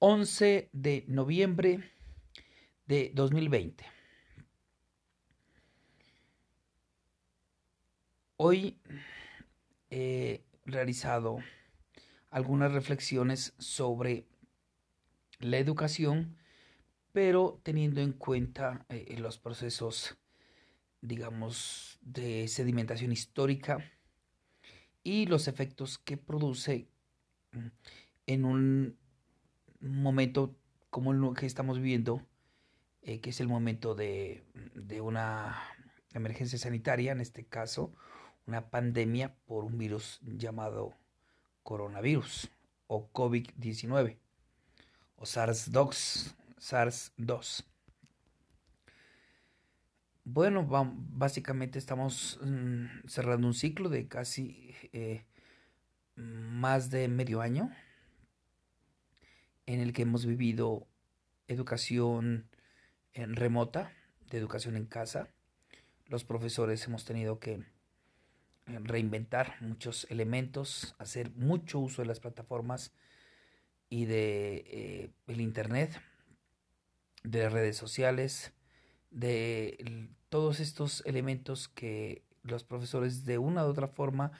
11 de noviembre de 2020. Hoy he realizado algunas reflexiones sobre la educación, pero teniendo en cuenta eh, los procesos, digamos, de sedimentación histórica y los efectos que produce mm, en un momento como el que estamos viviendo, eh, que es el momento de, de una emergencia sanitaria, en este caso, una pandemia por un virus llamado coronavirus o COVID-19 o SARS-2. SARS-2. Bueno, básicamente estamos mm, cerrando un ciclo de casi eh, más de medio año en el que hemos vivido educación en remota, de educación en casa. Los profesores hemos tenido que reinventar muchos elementos, hacer mucho uso de las plataformas y de eh, el internet, de las redes sociales, de todos estos elementos que los profesores de una u otra forma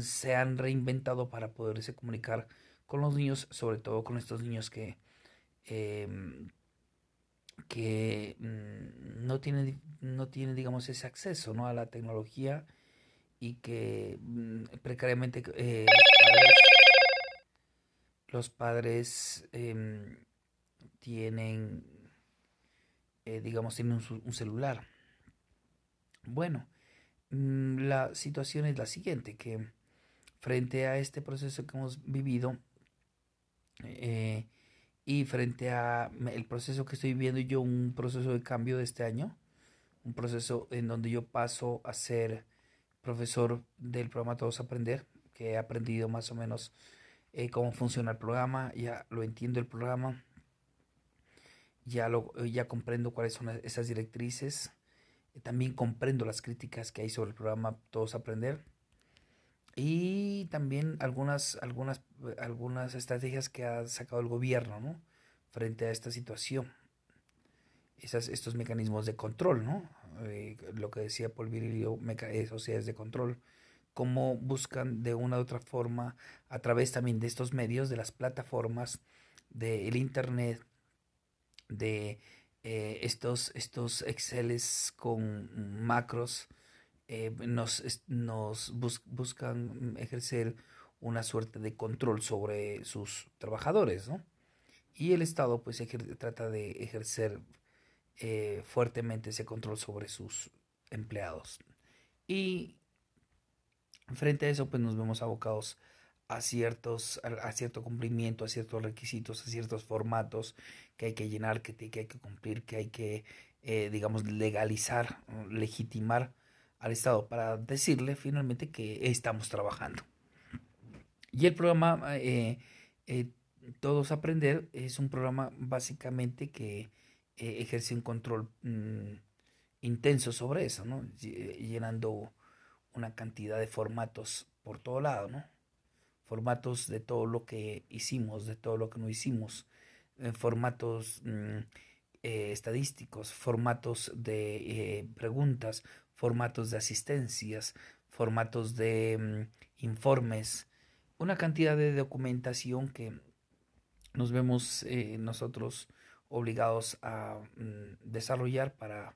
se han reinventado para poderse comunicar con los niños, sobre todo con estos niños que em, que mm, no tienen no tienen digamos ese acceso ¿no? a la tecnología y que mm, precariamente eh, los padres, em, tienen, eh, digamos, tienen un, celular. Bueno, mm, la situación es la siguiente, que frente a este proceso que hemos vivido eh, y frente a el proceso que estoy viviendo yo, un proceso de cambio de este año, un proceso en donde yo paso a ser profesor del programa Todos Aprender, que he aprendido más o menos eh, cómo funciona el programa, ya lo entiendo el programa, ya, lo, ya comprendo cuáles son esas directrices, eh, también comprendo las críticas que hay sobre el programa Todos Aprender y también algunas, algunas, algunas estrategias que ha sacado el gobierno ¿no? frente a esta situación. Esas, estos mecanismos de control, ¿no? Eh, lo que decía Paul Virilio, eh, sociedades de control, cómo buscan de una u otra forma, a través también de estos medios, de las plataformas, del Internet, de eh, estos, estos Exceles con macros, nos, nos buscan ejercer una suerte de control sobre sus trabajadores, ¿no? Y el Estado pues trata de ejercer eh, fuertemente ese control sobre sus empleados. Y frente a eso, pues nos vemos abocados a ciertos, a, cierto cumplimiento, a ciertos requisitos, a ciertos formatos que hay que llenar, que, que hay que cumplir, que hay que, eh, digamos, legalizar, legitimar al Estado para decirle finalmente que estamos trabajando. Y el programa eh, Todos Aprender es un programa básicamente que eh, ejerce un control mm, intenso sobre eso, ¿no? Llenando una cantidad de formatos por todo lado, ¿no? Formatos de todo lo que hicimos, de todo lo que no hicimos, eh, formatos mm, eh, estadísticos, formatos de preguntas, formatos de asistencias, formatos de mm, informes, una cantidad de documentación que nos vemos nosotros obligados a mm, desarrollar para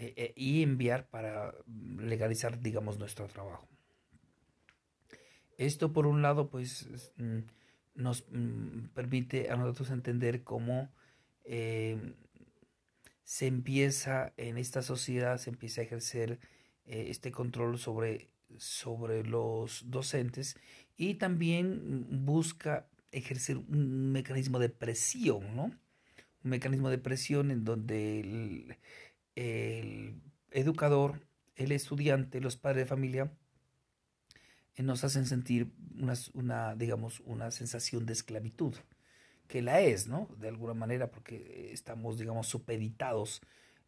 eh, eh, y enviar para legalizar, digamos, nuestro trabajo. Esto, por un lado, pues mm, nos mm, permite a nosotros entender cómo eh, se empieza en esta sociedad, se empieza a ejercer este control sobre, sobre los docentes y también busca ejercer un mecanismo de presión, ¿no? un mecanismo de presión en donde el, educador, el estudiante, los padres de familia eh, nos hacen sentir una, digamos, una sensación de esclavitud, que la es, ¿no? De alguna manera, porque estamos, digamos, supeditados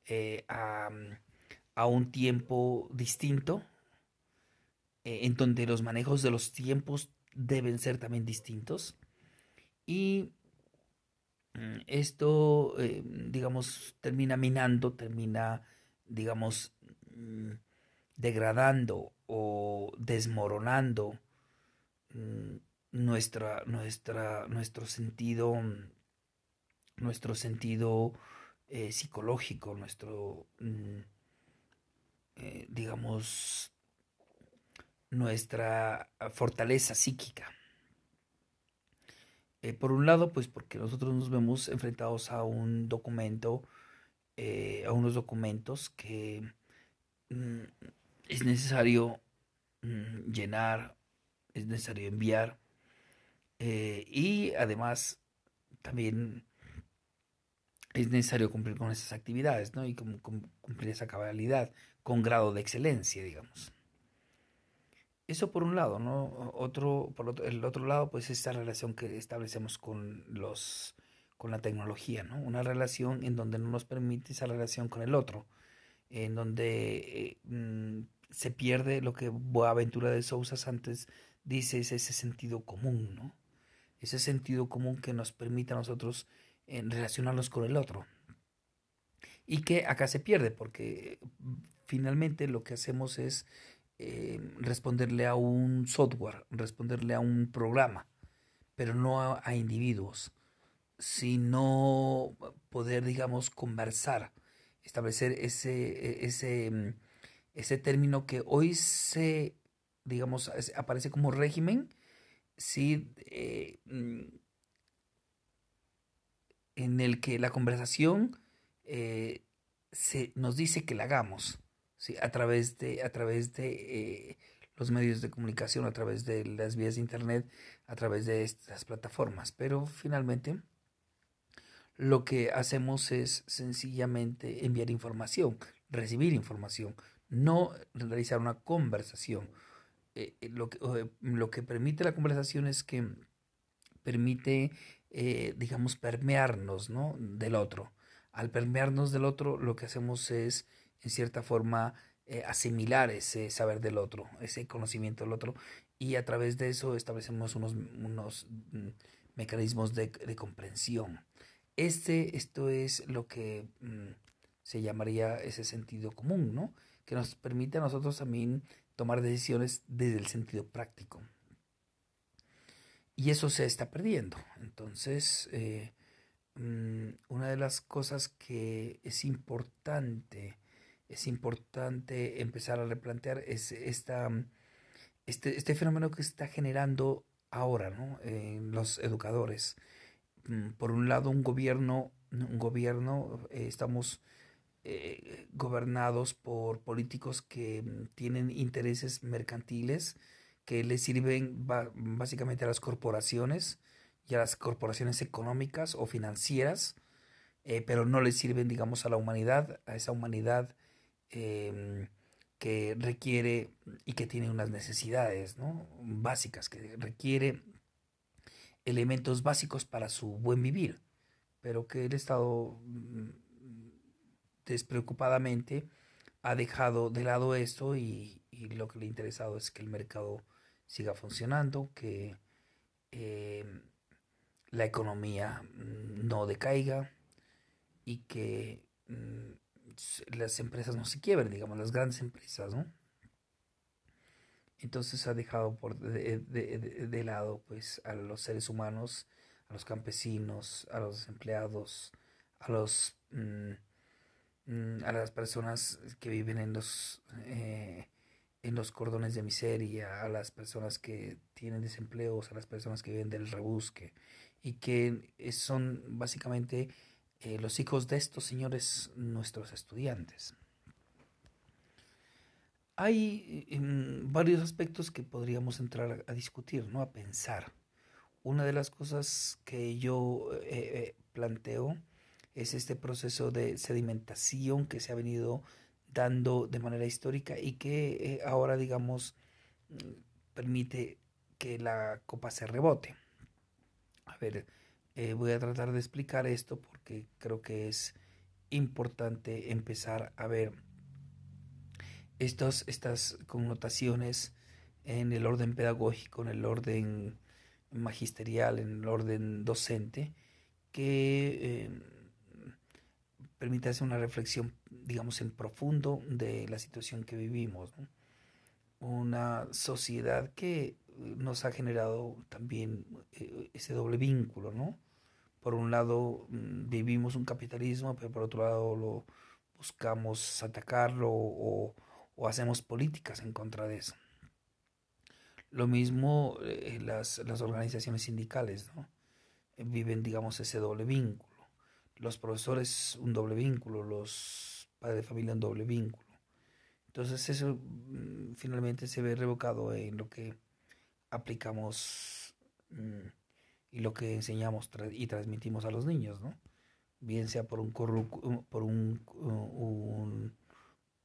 eh, a, un tiempo distinto, eh, en donde los manejos de los tiempos deben ser también distintos. Y mm, esto, eh, digamos, termina minando, termina, digamos, mm, degradando o desmoronando mm, nuestra, nuestra, nuestro sentido, nuestro sentido eh, psicológico, nuestro, eh, digamos, nuestra fortaleza psíquica. Eh, por un lado, pues porque nosotros nos vemos enfrentados a un documento, a unos documentos que mm, es necesario mm, llenar, es necesario enviar eh, y además también es necesario cumplir con esas actividades, ¿no? Y cumplir esa cabalidad con grado de excelencia, digamos. Eso por un lado, ¿no? Otro, por el otro lado, pues esta relación que establecemos con los con la tecnología, ¿no? Una relación en donde no nos permite esa relación con el otro, en donde eh, mm, se pierde lo que Boaventura de Sousa antes dice, es ese sentido común, ¿no? Ese sentido común que nos permite a nosotros eh, relacionarnos con el otro. Y que acá se pierde porque finalmente lo que hacemos es eh, responderle a un software, responderle a un programa, pero no a, individuos, sino poder, digamos, conversar, establecer ese, ese, ese término que hoy se, digamos, aparece como régimen, sí, eh, mm, en el que la conversación eh, se, nos dice que la hagamos ¿sí? a través de, a través de eh, los medios de comunicación, a través de las vías de internet, a través de estas plataformas. Pero finalmente lo que hacemos es sencillamente enviar información, recibir información, no realizar una conversación eh, eh, lo, que, eh, lo que permite la conversación es que permite, digamos, permearnos ¿no? del otro. Al permearnos del otro, lo que hacemos es, en cierta forma, asimilar ese saber del otro, ese conocimiento del otro, y a través de eso establecemos unos, unos mm, mecanismos de, de, comprensión. Este, esto es lo que mm, se llamaría ese sentido común, ¿no? Que nos permite a nosotros también tomar decisiones desde el sentido práctico. Y eso se está perdiendo. Entonces, eh, mm, una de las cosas que es importante, es importante empezar a replantear es esta, este, este fenómeno que se está generando ahora ¿no? en los educadores. Mm, por un lado, un gobierno, un gobierno, eh, estamos eh, gobernados por políticos que mm, tienen intereses mercantiles que le sirven básicamente a las corporaciones y a las corporaciones económicas o financieras, eh, pero no le sirven, digamos, a la humanidad, a esa humanidad em, que requiere y que tiene unas necesidades ¿no? básicas, que requiere elementos básicos para su buen vivir, pero que el Estado mm, despreocupadamente ha dejado de lado esto y, lo que le ha interesado es que el mercado siga funcionando, que eh, la economía mm, no decaiga y que mm, las empresas no se quiebren, digamos, las grandes empresas, ¿no? Entonces ha dejado por de, lado pues a los seres humanos, a los campesinos, a los empleados, a los mm, Mm, a las personas que viven en los, eh, en los cordones de miseria, a las personas que tienen desempleos, a las personas que viven del rebusque y que son básicamente eh, los hijos de estos señores nuestros estudiantes. Hay em, varios aspectos que podríamos entrar a discutir, ¿no? a pensar. Una de las cosas que yo eh, planteo es este proceso de sedimentación que se ha venido dando de manera histórica y que eh, ahora, digamos, mm, permite que la copa se rebote. A ver, eh, voy a tratar de explicar esto porque creo que es importante empezar a ver estas connotaciones en el orden pedagógico, en el orden magisterial, en el orden docente, que eh, permite hacer una reflexión, digamos, en profundo de la situación que vivimos. Una sociedad que nos ha generado también eh, ese doble vínculo, ¿no? Por un lado mm, vivimos un capitalismo, pero por otro lado lo buscamos atacarlo o, o hacemos políticas en contra de eso. Lo mismo eh, las, las, organizaciones sindicales, ¿no? viven, digamos, ese doble vínculo. Los profesores un doble vínculo, los padres de familia un doble vínculo. Entonces eso mm, finalmente se ve revocado en lo que aplicamos mm, y lo que enseñamos y transmitimos a los niños, ¿no? Bien sea por un, por un,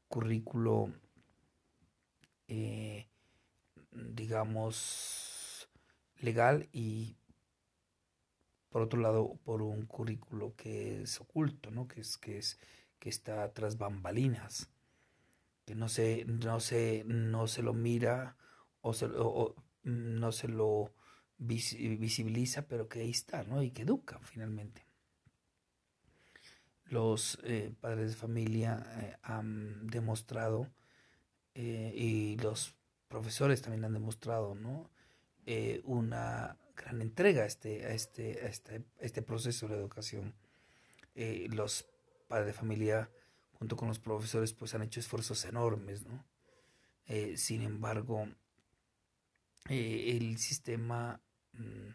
currículo, eh, digamos, legal y por otro lado por un currículo que es oculto, ¿no? Que es que es que está tras bambalinas, que no se no se no se lo mira o, se, no se lo visibiliza, pero que ahí está, ¿no? Y que educa finalmente. Los eh, padres de familia eh, han demostrado eh, y los profesores también han demostrado, ¿no? una gran entrega a este, a este, a este, este proceso de educación. los padres de familia, junto con los profesores, pues han hecho esfuerzos enormes, ¿no? sin embargo, eh, el sistema mm,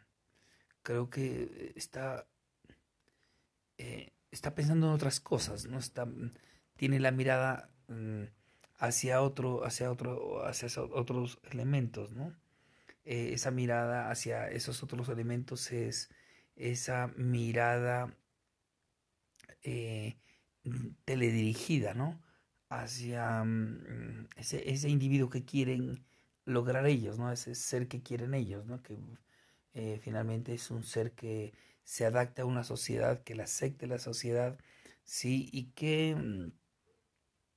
creo que está eh, está pensando en otras cosas no está tiene la mirada mm, hacia otro hacia otro hacia otros elementos no eh, esa mirada hacia esos otros elementos es esa mirada teledirigida no hacia mm, ese, ese individuo que quieren lograr ellos, ¿no? Ese ser que quieren ellos, ¿no? Que eh, finalmente es un ser que se adapta a una sociedad, que la acepte la sociedad, sí, y que mm,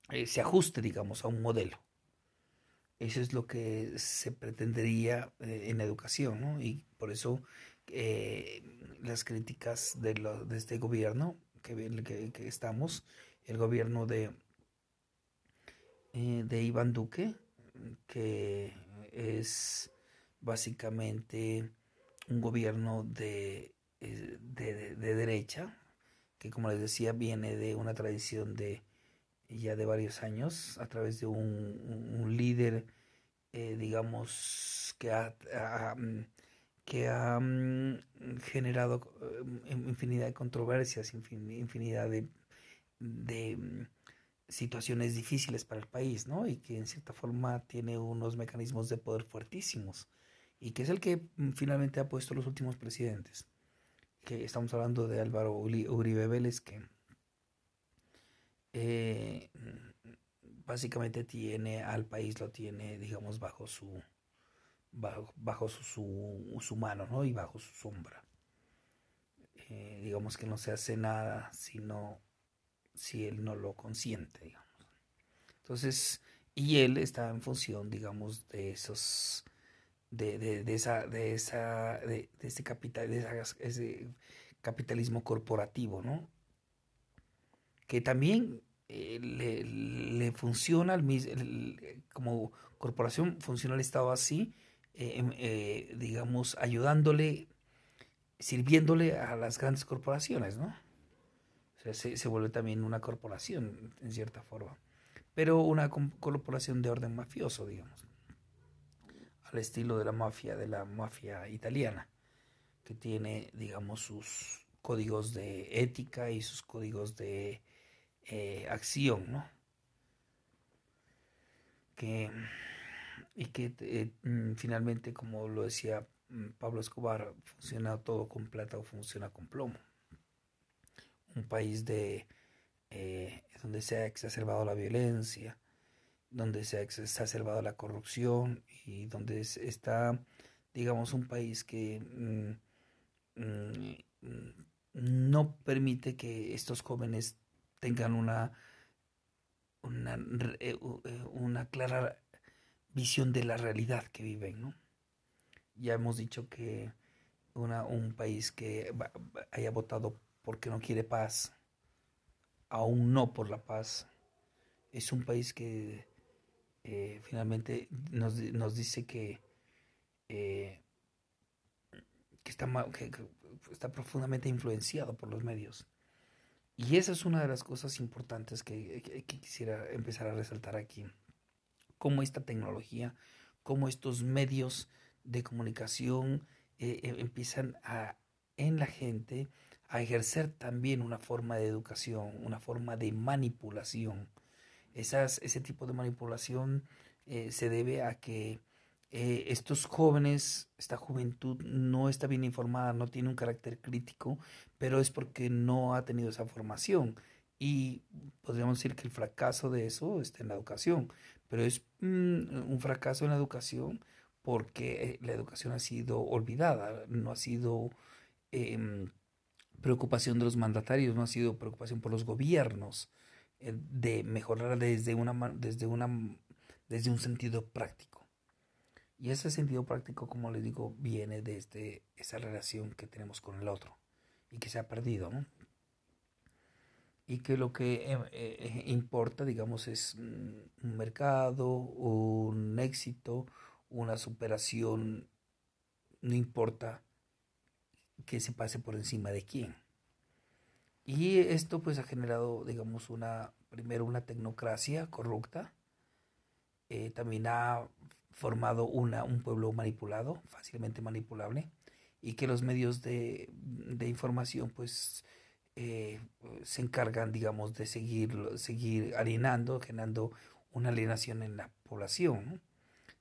eh, se ajuste, digamos, a un modelo. Eso es lo que se pretendería eh, en educación, ¿no? Y por eso las críticas de, lo, de este gobierno que, que, que estamos, el gobierno de, de Iván Duque, que es básicamente un gobierno de, eh, de, derecha, que como les decía viene de una tradición de ya de varios años, a través de un, líder, eh, digamos, que ha, que ha mm, generado eh, infinidad de controversias, infinidad de, de mm, situaciones difíciles para el país, ¿no? Y que en cierta forma tiene unos mecanismos de poder fuertísimos y que es el que mm, finalmente ha puesto los últimos presidentes. Que estamos hablando de Álvaro Uribe Vélez, que eh, básicamente tiene al país, lo tiene, digamos, bajo su bajo, bajo su, su, mano, ¿no? Y bajo su sombra. Eh, digamos que no se hace nada sino si él no lo consiente, digamos. Entonces, y él está en función, digamos, de esos, de, de, de esa, de esa, de, de este capital, de ese capitalismo corporativo, ¿no? Que también eh, le, funciona al mismo, como corporación funciona el Estado así, eh, em, eh, digamos, ayudándole, sirviéndole a las grandes corporaciones, ¿no? se, vuelve también una corporación, en cierta forma. Pero una corporación de orden mafioso, digamos. Al estilo de la mafia, de la mafia italiana, que tiene, digamos, sus códigos de ética y sus códigos de eh, acción, ¿no? Que, y que eh, mm, finalmente, como lo decía mm, Pablo Escobar, funciona todo con plata o funciona con plomo un país de, eh, donde se ha exacerbado la violencia, donde se ha exacerbado la corrupción y donde está, digamos, un país que mm, no permite que estos jóvenes tengan una, una, eh, eh, una clara visión de la realidad que viven, ¿no? Ya hemos dicho que una, un país que haya votado porque no quiere paz, aún no por la paz. Es un país que eh, finalmente nos, nos, dice que, que, está, que, está profundamente influenciado por los medios. Y esa es una de las cosas importantes que, quisiera empezar a resaltar aquí. Cómo esta tecnología, cómo estos medios de comunicación eh, eh, empiezan a, en la gente a ejercer también una forma de educación, una forma de manipulación. Ese tipo de manipulación eh, se debe a que estos jóvenes, esta juventud no está bien informada, no tiene un carácter crítico, pero es porque no ha tenido esa formación. Y podríamos decir que el fracaso de eso está en la educación, pero es mm, un fracaso en la educación porque eh, la educación ha sido olvidada, no ha sido em, preocupación de los mandatarios, no ha sido preocupación por los gobiernos eh, de mejorar desde, una, desde, una, desde un sentido práctico. Y ese sentido práctico, como les digo, viene desde esa relación que tenemos con el otro y que se ha perdido. Y que lo que em, eh, importa, digamos, es mm, un mercado, un éxito, una superación, no importa que se pase por encima de quién. Y esto pues ha generado, digamos, una, primero una tecnocracia corrupta, eh, también ha formado una, un pueblo manipulado, fácilmente manipulable, y que los medios de, de información pues eh, se encargan, digamos, de seguir, seguir alienando, generando una alienación en la población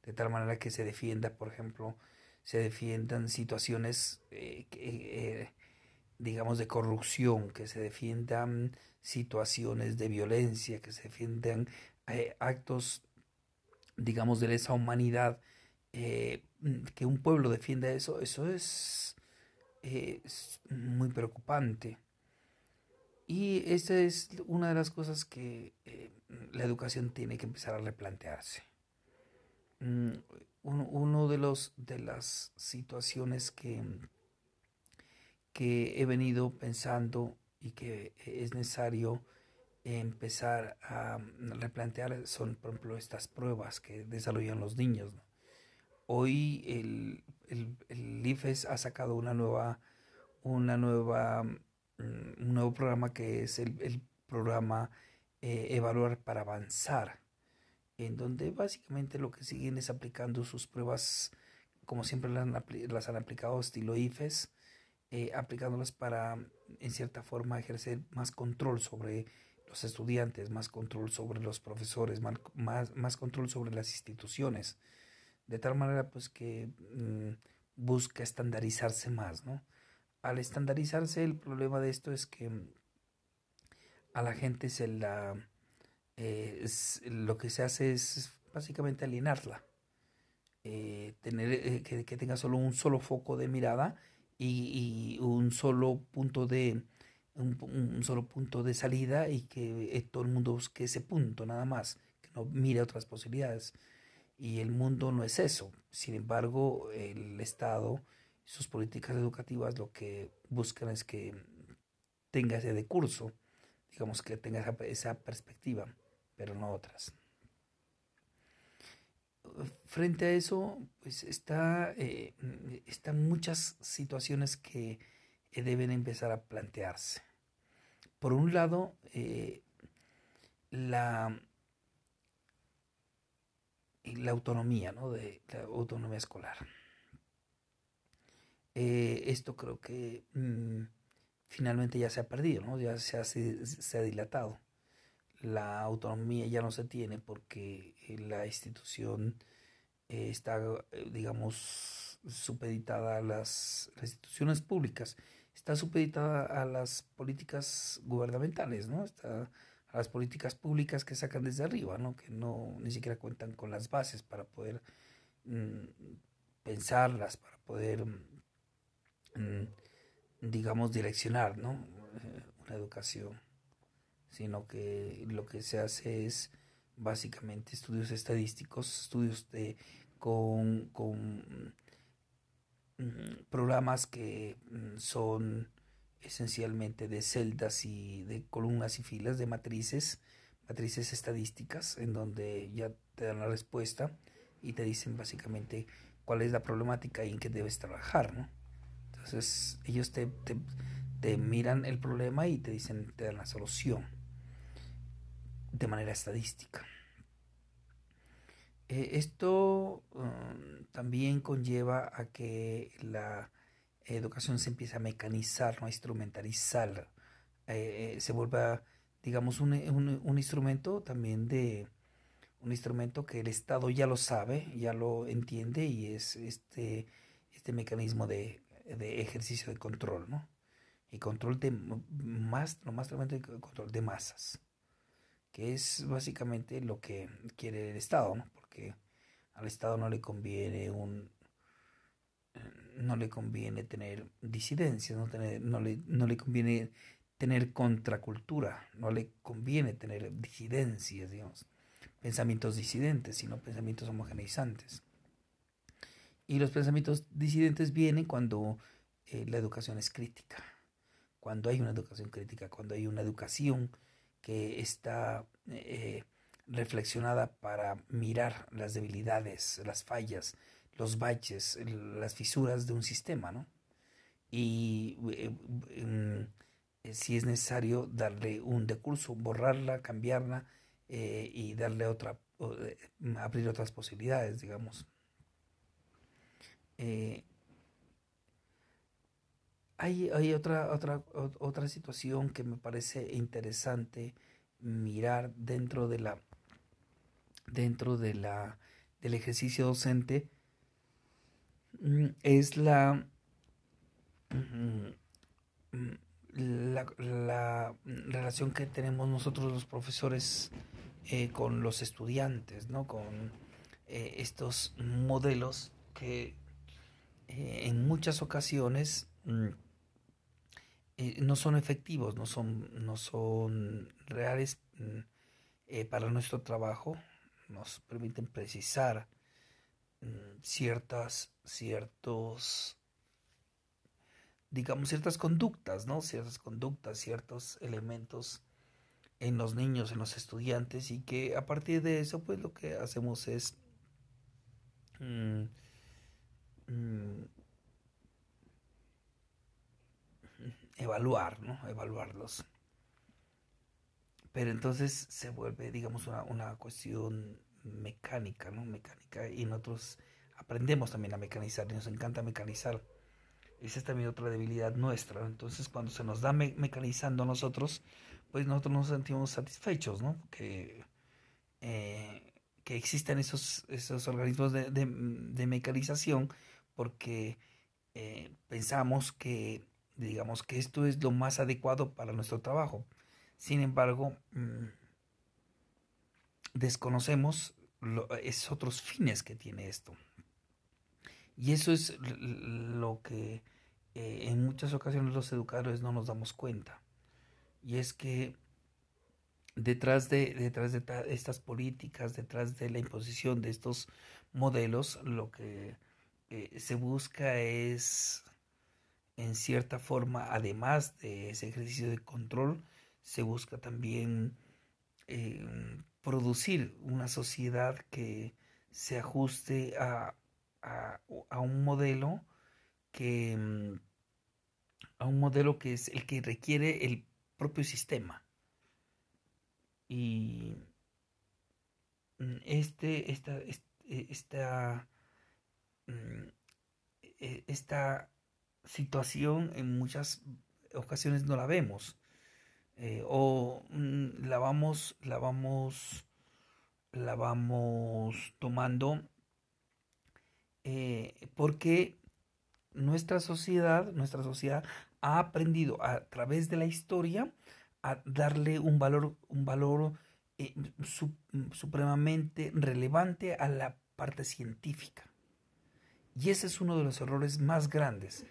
de tal manera que se defienda, por ejemplo, se defiendan situaciones, eh, eh, digamos, de corrupción, que se defiendan situaciones de violencia, que se defiendan eh, actos, digamos, de lesa humanidad, que un pueblo defienda eso, eso es, es muy preocupante. Y esta es una de las cosas que la educación tiene que empezar a replantearse. Mm, uno de los de las situaciones que, que he venido pensando y que es necesario empezar a replantear son, por ejemplo, estas pruebas que desarrollan los niños. Hoy el, el, IFES ha sacado una nueva, una nueva, mm, un nuevo programa que es el, programa eh, Evaluar para Avanzar en donde básicamente lo que siguen es aplicando sus pruebas como siempre las han, aplicado estilo IFES, eh, aplicándolas para en cierta forma ejercer más control sobre los estudiantes, más control sobre los profesores, más, más control sobre las instituciones, de tal manera pues que mm, busca estandarizarse más, ¿no? Al estandarizarse el problema de esto es que a la gente se la eh, lo que se hace es básicamente alienarla. Eh, tener eh, que, tenga solo un solo foco de mirada y, un solo punto de un, solo punto de salida y que todo el mundo busque ese punto nada más que no mire otras posibilidades y el mundo no es eso sin embargo el estado sus políticas educativas lo que buscan es que tenga ese decurso digamos que tenga esa perspectiva pero no otras. Frente a eso, pues está, eh, están muchas situaciones que eh, deben empezar a plantearse. Por un lado, eh, la, autonomía, ¿no? De la autonomía escolar. esto creo que mm, finalmente ya se ha perdido, ¿no? Ya se ha dilatado la autonomía ya no se tiene porque eh, la institución eh, está, eh, digamos, supeditada a las, instituciones públicas, está supeditada a las políticas gubernamentales, ¿no? Está a las políticas públicas que sacan desde arriba, ¿no? Que no ni siquiera cuentan con las bases para poder mm, pensarlas, para poder, mm, digamos, direccionar, ¿no? una educación sino que lo que se hace es básicamente estudios estadísticos, estudios de con, con programas que mm, son esencialmente de celdas y de columnas y filas de matrices, matrices estadísticas, en donde ya te dan la respuesta y te dicen básicamente cuál es la problemática y en qué debes trabajar, ¿no? Entonces ellos te, te, miran el problema y te dicen, te dan la solución de manera estadística. Eh, esto um, también conlleva a que la educación se empiece a mecanizar, ¿no? a instrumentalizar, eh, se vuelva, digamos, un, un, instrumento también de, un instrumento que el Estado ya lo sabe, ya lo entiende y es este, este mecanismo de, de ejercicio de control, ¿no? Y control de más, lo más control de masas, que es básicamente lo que quiere el Estado, ¿no? Porque al Estado no le conviene un no le conviene tener disidencias, no, tener, no, le, no le conviene tener contracultura, no le conviene tener disidencias, digamos, pensamientos disidentes, sino pensamientos homogeneizantes. Y los pensamientos disidentes vienen cuando eh, la educación es crítica, cuando hay una educación crítica, cuando hay una educación que está eh, reflexionada para mirar las debilidades, las fallas, los baches, las fisuras de un sistema, ¿no? Y eh, em, si es necesario darle un decurso, borrarla, cambiarla y darle otra, abrir otras posibilidades, digamos. Eh, hay, hay otra, otra, otra situación que me parece interesante mirar dentro de la dentro de la del ejercicio docente mm, es la mm, la, la relación que tenemos nosotros los profesores eh, con los estudiantes, ¿no? con eh, estos modelos que eh, en muchas ocasiones mm, no son efectivos, no son, no son reales para nuestro trabajo, nos permiten precisar mm, ciertas, ciertos, digamos, ciertas conductas, ¿no? Ciertas conductas, ciertos elementos en los niños, en los estudiantes, y que a partir de eso, pues lo que hacemos es Mm, evaluar, ¿no? Evaluarlos. Pero entonces se vuelve, digamos, una, una cuestión mecánica, ¿no? Mecánica. Y nosotros aprendemos también a mecanizar y nos encanta mecanizar. Esa es también otra debilidad nuestra. Entonces, cuando se nos da mecanizando a nosotros, pues nosotros nos sentimos satisfechos, ¿no? Que, eh, que existen esos, esos organismos de, de, de mecanización porque eh, pensamos que, digamos, que esto es lo más adecuado para nuestro trabajo. Sin embargo, mm, desconocemos otros fines que tiene esto. Y eso es lo que eh, en muchas ocasiones los educadores no nos damos cuenta. Y es que detrás de, detrás de estas políticas, detrás de la imposición de estos modelos, lo que eh, se busca es, en cierta forma, además de ese ejercicio de control, se busca también eh, producir una sociedad que se ajuste a, a, un modelo que mm, a un modelo que es el que requiere el propio sistema. Y mm, este esta, esta Mm, e, esta situación en muchas ocasiones no la vemos eh, o mm, la vamos la vamos la vamos tomando eh, porque nuestra sociedad nuestra sociedad ha aprendido a través de la historia a darle un valor un valor eh, supremamente relevante a la parte científica y ese es uno de los errores más grandes.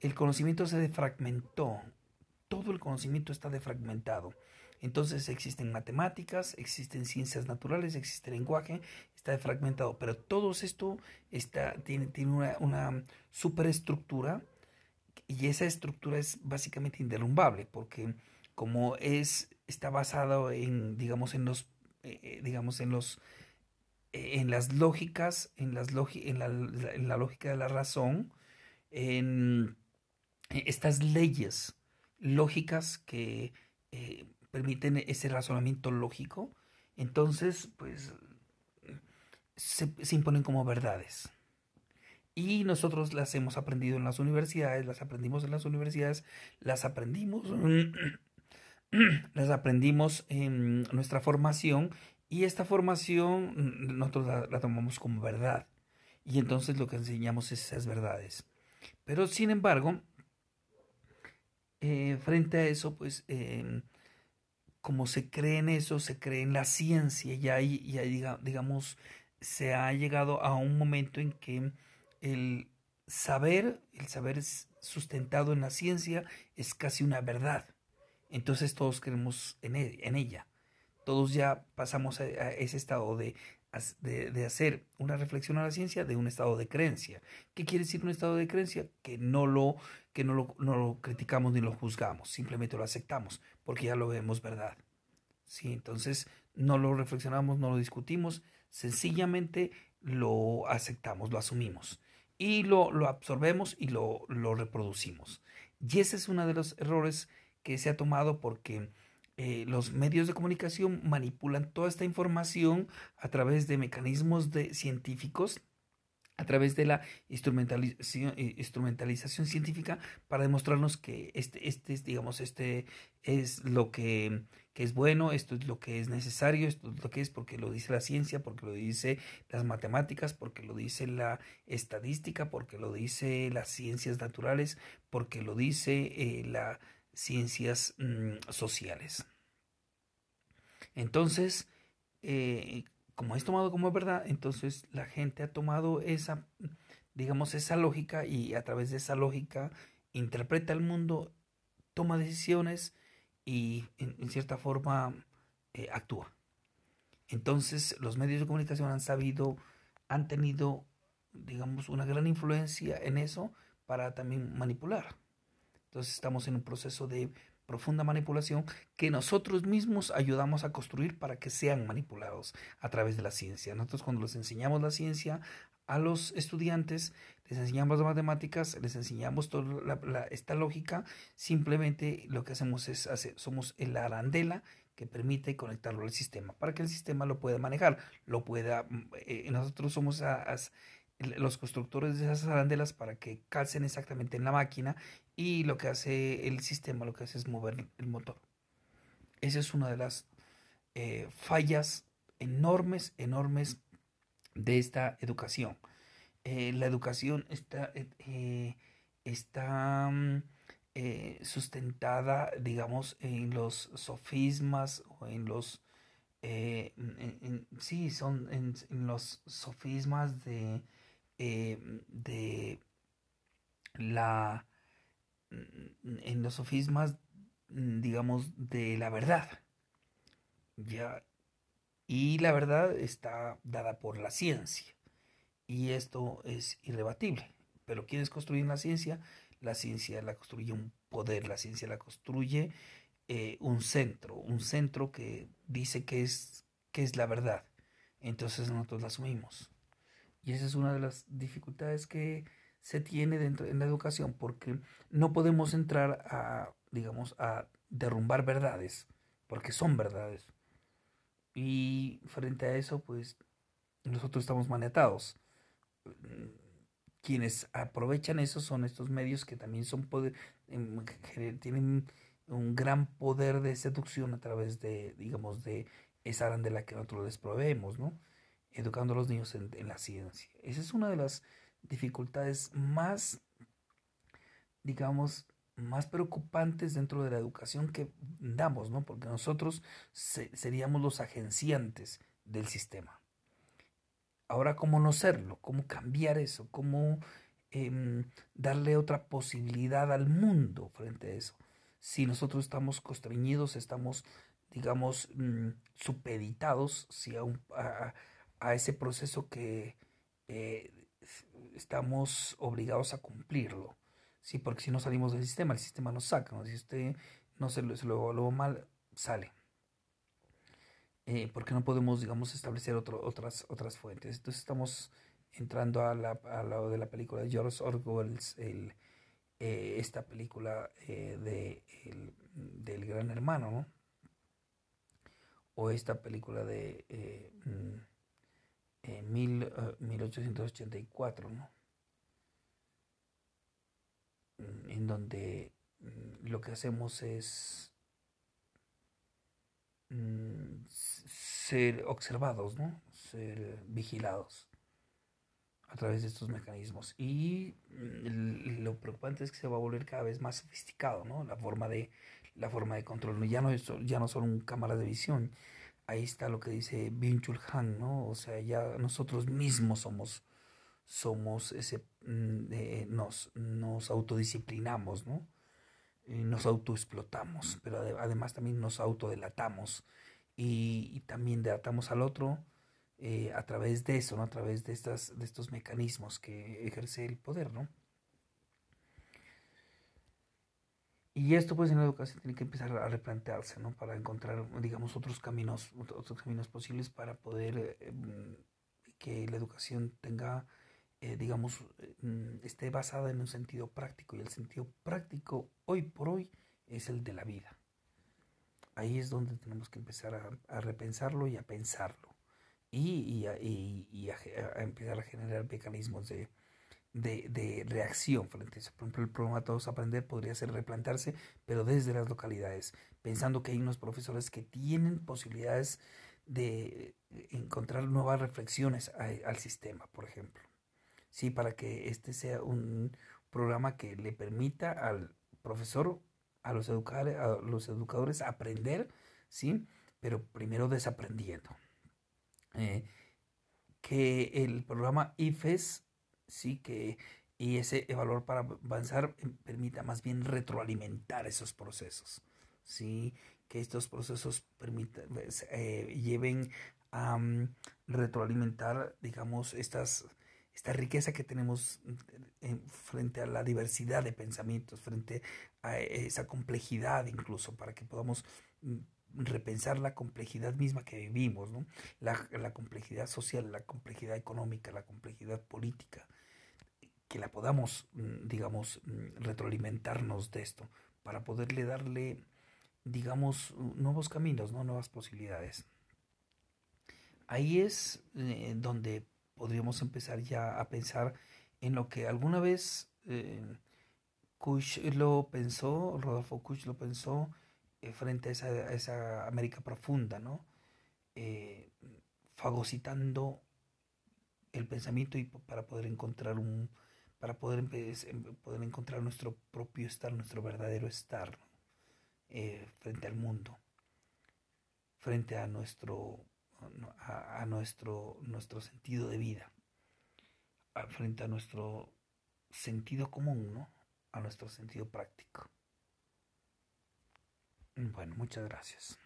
El conocimiento se defragmentó. Todo el conocimiento está defragmentado. Entonces existen matemáticas, existen ciencias naturales, existe lenguaje, está fragmentado, pero todo esto está, tiene, tiene una, una superestructura y esa estructura es básicamente inderrumbable porque como es está basado en digamos en los eh, eh, digamos en los eh, en las lógicas en las en, la, en, la, lógica de la razón en estas leyes lógicas que permiten ese razonamiento lógico entonces pues se, imponen como verdades y nosotros las hemos aprendido en las universidades, las aprendimos en las universidades, las aprendimos, las aprendimos en nuestra formación y esta formación nosotros la, tomamos como verdad. Y entonces lo que enseñamos es esas verdades. Pero sin embargo, eh, frente a eso, pues em, como se cree en eso, se cree en la ciencia, y ahí, ya digamos, se ha llegado a un momento en que el saber, el saber sustentado en la ciencia es casi una verdad. Entonces todos creemos en, e, en ella. Todos ya pasamos a, ese estado de, de, hacer una reflexión a la ciencia de un estado de creencia. ¿Qué quiere decir un estado de creencia? Que no lo, que no lo, no lo criticamos ni lo juzgamos, simplemente lo aceptamos, porque ya lo vemos verdad. ¿Sí? Entonces no lo reflexionamos, no lo discutimos, sencillamente lo aceptamos, lo asumimos y lo, lo absorbemos y lo, lo, reproducimos. Y ese es uno de los errores que se ha tomado porque eh, los medios de comunicación manipulan toda esta información a través de mecanismos de científicos a través de la instrumentalización, eh, instrumentalización científica para demostrarnos que este, este, digamos, este es lo que, que, es bueno, esto es lo que es necesario, esto es lo que es porque lo dice la ciencia, porque lo dice las matemáticas, porque lo dice la estadística, porque lo dice las ciencias naturales, porque lo dice eh, las ciencias mm, sociales. Entonces, eh, como es tomado como verdad, entonces la gente ha tomado esa, digamos, esa lógica y a través de esa lógica interpreta el mundo, toma decisiones y en, cierta forma eh, actúa. Entonces los medios de comunicación han sabido, han tenido, digamos, una gran influencia en eso para también manipular. Entonces estamos en un proceso de profunda manipulación que nosotros mismos ayudamos a construir para que sean manipulados a través de la ciencia. Nosotros cuando les enseñamos la ciencia a los estudiantes, les enseñamos matemáticas, les enseñamos toda esta lógica, simplemente lo que hacemos es hacer, somos el arandela que permite conectarlo al sistema, para que el sistema lo pueda manejar, lo pueda, eh, nosotros somos los constructores de esas arandelas para que calcen exactamente en la máquina y lo que hace el sistema, lo que hace es mover el motor. Esa es una de las eh, fallas enormes, enormes de esta educación. Eh, la educación está, eh, está mm, sustentada, digamos, en los sofismas o en los... sí, son en, los sofismas de, de la en los sofismas, mm, digamos, de la verdad. Ya. Y la verdad está dada por la ciencia. Y esto es irrebatible. Pero ¿quiénes construyen la ciencia? La ciencia la construye un poder, la ciencia la construye eh, un centro, un centro que dice que es, que es la verdad. Entonces nosotros la asumimos. Y esa es una de las dificultades que se tiene dentro en la educación porque no podemos entrar a, digamos, a derrumbar verdades, porque son verdades. Y frente a eso, pues nosotros estamos maniatados. Quienes aprovechan eso son estos medios que también son em, tienen un gran poder de seducción a través de, digamos, de esa la que nosotros les proveemos, ¿no? Educando a los niños en, la ciencia. Esa es una de las dificultades más, digamos, más preocupantes dentro de la educación que damos, ¿no? Porque nosotros seríamos los agenciantes del sistema. Ahora, ¿cómo no serlo? ¿Cómo cambiar eso? ¿Cómo em, darle otra posibilidad al mundo frente a eso? Si nosotros estamos constreñidos, estamos, digamos, mm, supeditados si a, a ese proceso que eh, estamos obligados a cumplirlo. Sí, porque si no salimos del sistema, el sistema nos saca. Si usted no se lo, se lo mal, sale. Eh, porque no podemos, digamos, establecer otras, otras fuentes. Entonces estamos entrando a, la, a lo de la película de George Orwell, el, eh, esta película de, del Gran Hermano, ¿no? O esta película de eh, mm, mil, 1884, ¿no? Mm, en donde mm, lo que hacemos es ser observados, ¿no? Ser vigilados a través de estos mecanismos. Y mm, lo preocupante es que se va a volver cada vez más sofisticado, ¿no? La forma de, la forma de control. Ya no, ya no son un cámara de visión. Ahí está lo que dice Byung Chul Han, ¿no? O sea, ya nosotros mismos somos, somos ese, mm, nos, nos autodisciplinamos, ¿no? Y nos autoexplotamos, pero además también nos autodelatamos y, y también delatamos al otro eh, a través de eso, ¿no? a través de, estas, de estos mecanismos que ejerce el poder. ¿no? Y esto pues en la educación tiene que empezar a replantearse, ¿no? Para encontrar, digamos, otros caminos, otros caminos posibles para poder eh, mm, que la educación tenga, eh, digamos, mm, esté basada en un sentido práctico. Y el sentido práctico hoy por hoy es el de la vida. Ahí es donde tenemos que empezar a repensarlo y a pensarlo y, y, a, empezar a generar mecanismos de, de, reacción frente a eso. Por ejemplo, el programa Todos Aprender podría ser replantearse, pero desde las localidades, pensando que hay unos profesores que tienen posibilidades de encontrar nuevas reflexiones al sistema, por ejemplo. Sí, para que este sea un programa que le permita al profesor, a los, educadores, a los educadores aprender, ¿sí? pero primero desaprendiendo. Eh, que el programa IFES, sí, que y ese valor para avanzar eh, permita más bien retroalimentar esos procesos, sí, que estos procesos permita, pues, eh, lleven a mm, retroalimentar, digamos, estas, esta riqueza que tenemos frente a la diversidad de pensamientos, frente a esa complejidad incluso, para que podamos mm, repensar la complejidad misma que vivimos, ¿no? la, la, complejidad social, la complejidad económica, la complejidad política, que la podamos, mm, digamos, mm, retroalimentarnos de esto para poderle darle, digamos, nuevos caminos, ¿no? nuevas posibilidades. Ahí es eh, donde podríamos empezar ya a pensar en lo que alguna vez eh, Kush lo pensó, Rodolfo Kush lo pensó, eh, frente a esa, esa, América profunda, ¿no? Eh, fagocitando el pensamiento y para poder encontrar un para poder, em, poder encontrar nuestro propio estar, nuestro verdadero estar eh, frente al mundo, frente a nuestro a, nuestro nuestro sentido de vida, frente a nuestro sentido común, ¿no? a nuestro sentido práctico. Bueno, muchas gracias.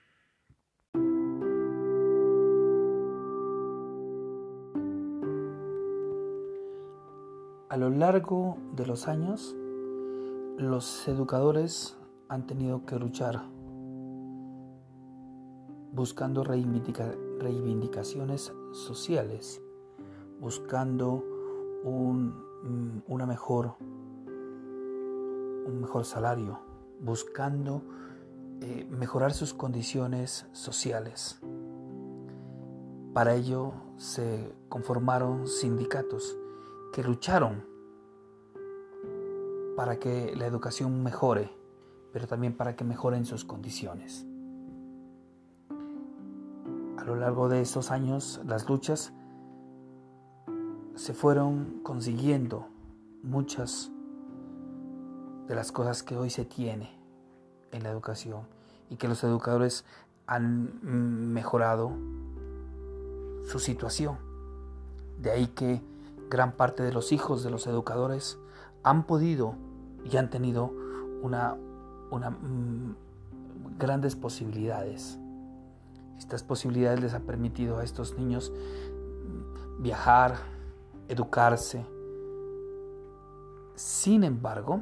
A lo largo de los años, los educadores han tenido que luchar buscando reivindicaciones sociales, buscando un, una mejor, un mejor salario, buscando eh, mejorar sus condiciones sociales. Para ello se conformaron sindicatos que lucharon para que la educación mejore, pero también para que mejoren sus condiciones. A lo largo de estos años, las luchas se fueron consiguiendo muchas de las cosas que hoy se tiene en la educación y que los educadores han mejorado su situación. De ahí que gran parte de los hijos de los educadores han podido y han tenido una, mm, grandes posibilidades. Estas posibilidades les han permitido a estos niños viajar, educarse. Sin embargo,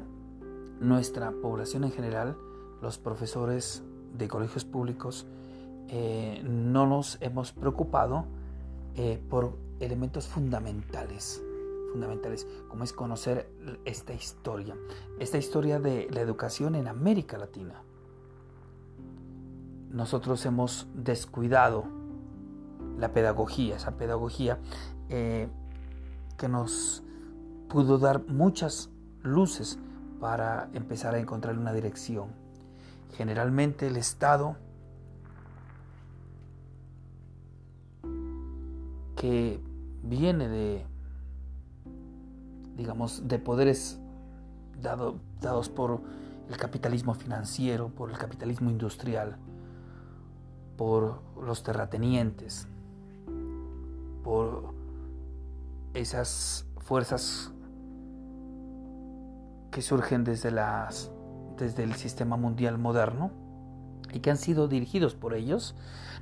nuestra población en general, los profesores de colegios públicos, eh, no nos hemos preocupado eh, por elementos fundamentales, fundamentales, como es conocer esta historia, esta historia de la educación en América Latina. Nosotros hemos descuidado la pedagogía, esa pedagogía eh, que nos pudo dar muchas luces para empezar a encontrar una dirección. Generalmente el Estado que viene de, digamos, de poderes dados por el capitalismo financiero, por el capitalismo industrial, por los terratenientes, por esas fuerzas que surgen desde, las, desde el sistema mundial moderno y que han sido dirigidos por ellos,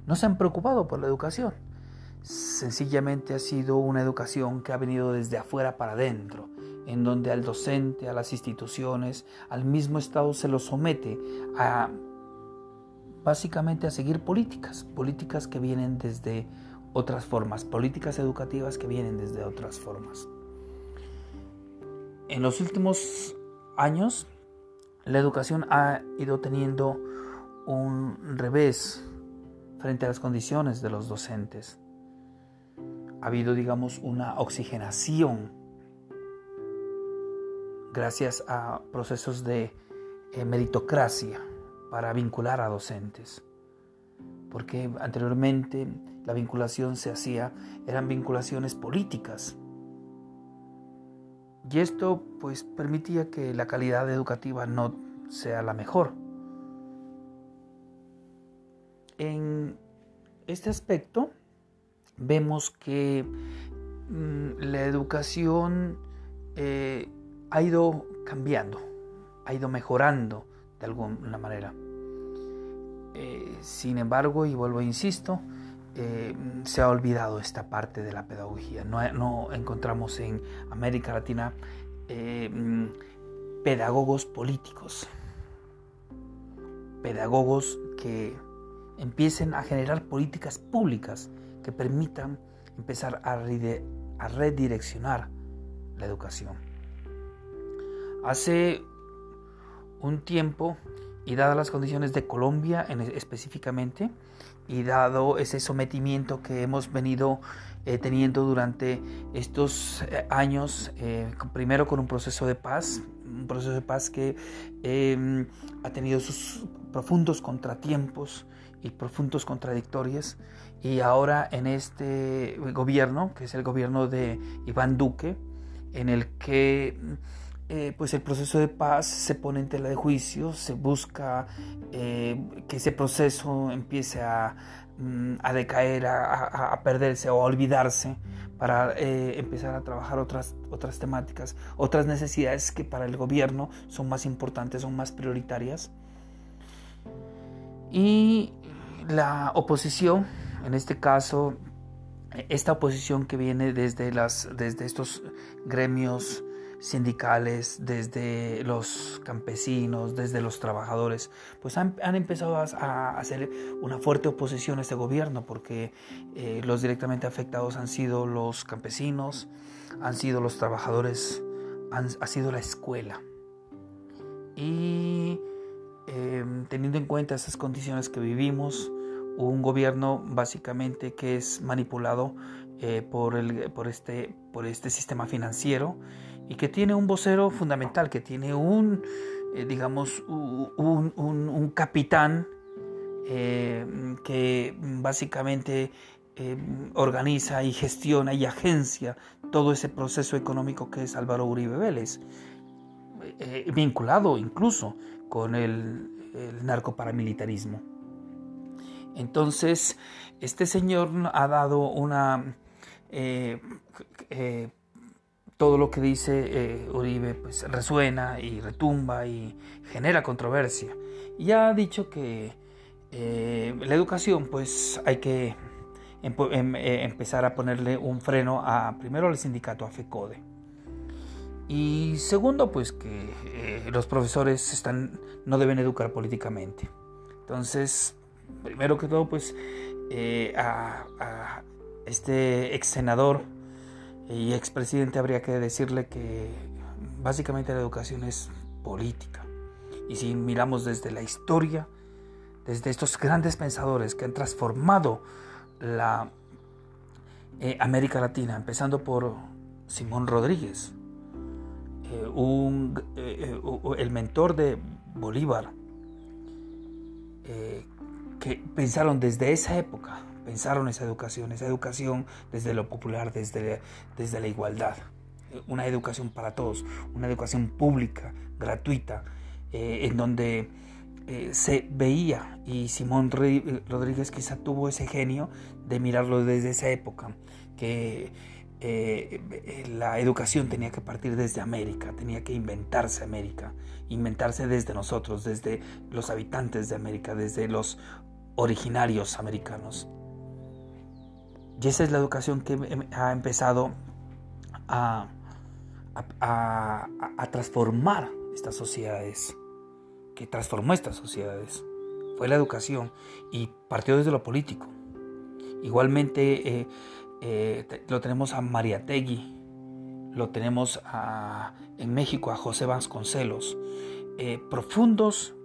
no se han preocupado por la educación. Sencillamente ha sido una educación que ha venido desde afuera para adentro, en donde al docente, a las instituciones, al mismo Estado se lo somete a básicamente a seguir políticas, políticas que vienen desde otras formas, políticas educativas que vienen desde otras formas. En los últimos años, la educación ha ido teniendo un revés frente a las condiciones de los docentes. Ha habido, digamos, una oxigenación gracias a procesos de eh, meritocracia para vincular a docentes. Porque anteriormente la vinculación se hacía, eran vinculaciones políticas, y esto pues permitía que la calidad educativa no sea la mejor. En este aspecto vemos que mm, la educación eh, ha ido cambiando, ha ido mejorando de alguna manera. Eh, sin embargo, y vuelvo a insisto, eh, se ha olvidado esta parte de la pedagogía. No, encontramos en América Latina pedagogos políticos, pedagogos que empiecen a generar políticas públicas que permitan empezar a, redireccionar la educación. Hace un tiempo, y dadas las condiciones de Colombia en, específicamente, y dado ese sometimiento que hemos venido eh, teniendo durante estos eh, años, eh, primero con un proceso de paz, un proceso de paz que em, ha tenido sus profundos contratiempos y profundos contradictorios, y ahora en este gobierno, que es el gobierno de Iván Duque, en el que pues el proceso de paz se pone en tela de juicio, se busca eh, que ese proceso empiece a, mm, decaer, a, perderse o a olvidarse para eh, empezar a trabajar otras, otras temáticas, otras necesidades que para el gobierno son más importantes, son más prioritarias. Y la oposición, en este caso, esta oposición que viene desde, las, desde estos gremios sindicales, desde los campesinos, desde los trabajadores, pues han, empezado a, hacer una fuerte oposición a este gobierno porque eh, los directamente afectados han sido los campesinos, han sido los trabajadores, ha sido la escuela. Y em, teniendo en cuenta esas condiciones que vivimos, un gobierno básicamente que es manipulado eh, por, el, por, este, por este sistema financiero y que tiene un vocero fundamental, que tiene un, eh, digamos, un, capitán eh, que básicamente organiza y gestiona y agencia todo ese proceso económico que es Álvaro Uribe Vélez, vinculado incluso con el narcoparamilitarismo. Entonces, este señor ha dado una todo lo que dice eh, Uribe pues resuena y retumba y genera controversia. Y ha dicho que eh, la educación pues hay que em, eh, empezar a ponerle un freno a primero al sindicato a FECODE. Y segundo, pues que eh, los profesores están, no deben educar políticamente. Entonces, primero que todo, pues eh, a, este ex senador y expresidente habría que decirle que básicamente la educación es política. Y si miramos desde la historia, desde estos grandes pensadores que han transformado la eh, América Latina, empezando por Simón Rodríguez, eh, un, el mentor de Bolívar, que pensaron desde esa época, pensaron esa educación, esa educación desde lo popular, desde, desde la igualdad, una educación para todos, una educación pública, gratuita, en donde eh, se veía y Simón Rodríguez quizá tuvo ese genio de mirarlo desde esa época, que eh, la educación tenía que partir desde América, tenía que inventarse América, inventarse desde nosotros, desde los habitantes de América, desde los originarios americanos. Y esa es la educación que em, ha empezado a, a transformar estas sociedades que transformó estas sociedades. Fue la educación y partió desde lo político. Igualmente eh, eh, lo tenemos a Mariategui, lo tenemos en México a José Vasconcelos, eh, profundos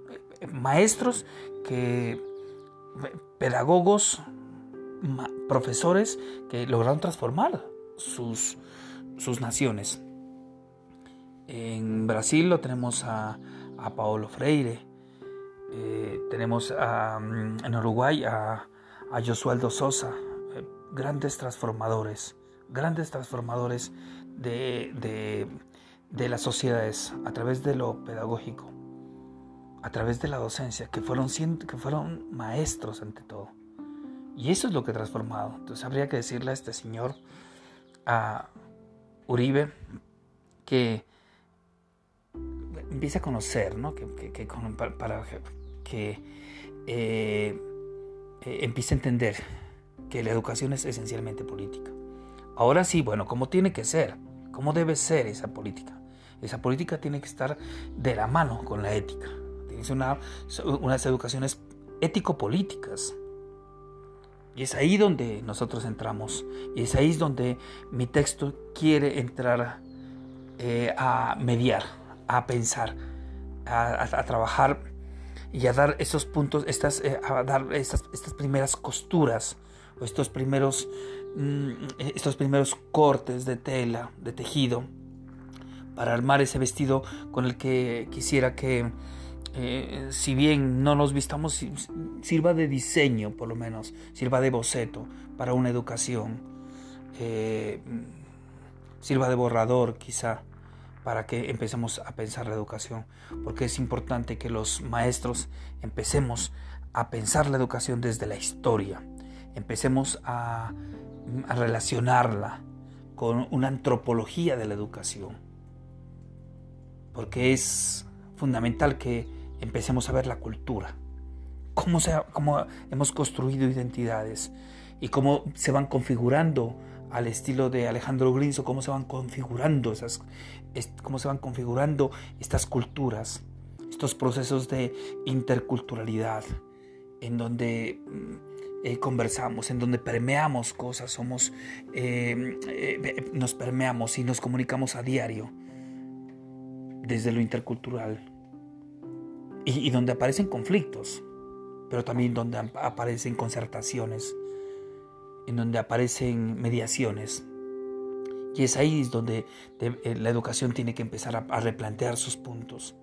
maestros que pedagogos, profesores que lograron transformar sus, sus naciones. En Brasil lo tenemos a, a Paolo Freire, eh, tenemos mm, en Uruguay a, a Josualdo Sosa, eh, grandes transformadores, grandes transformadores de, de, las sociedades a través de lo pedagógico, a través de la docencia, que fueron, que fueron maestros ante todo. Y eso es lo que ha transformado. Entonces habría que decirle a este señor, a Uribe, que empiece a conocer, ¿no? que, para, que eh, eh, empiece a entender que la educación es esencialmente política. Ahora sí, bueno, ¿cómo tiene que ser? ¿Cómo debe ser esa política? Esa política tiene que estar de la mano con la ética. Ser una, unas educaciones ético-políticas. Y es ahí donde nosotros entramos. Y es ahí donde mi texto quiere entrar eh, a mediar a pensar, a, trabajar y a dar esos puntos, estas, eh, a dar estas, estas primeras costuras o estos primeros, mm, estos primeros cortes de tela, de tejido, para armar ese vestido con el que quisiera que, eh, si bien no nos vistamos, sirva de diseño por lo menos, sirva de boceto para una educación, eh, sirva de borrador quizá para que empecemos a pensar la educación, porque es importante que los maestros empecemos a pensar la educación desde la historia, empecemos a, relacionarla con una antropología de la educación, porque es fundamental que empecemos a ver la cultura, cómo, se, cómo hemos construido identidades y cómo se van configurando al estilo de Alejandro Grinzo, cómo se van configurando esas, cómo se van configurando estas culturas, estos procesos de interculturalidad, en donde mm, eh, conversamos, en donde permeamos cosas, somos, eh, eh, nos permeamos y nos comunicamos a diario desde lo intercultural y donde aparecen conflictos, pero también donde aparecen concertaciones en donde aparecen mediaciones. Y es ahí donde eh, la educación tiene que empezar a, replantear sus puntos.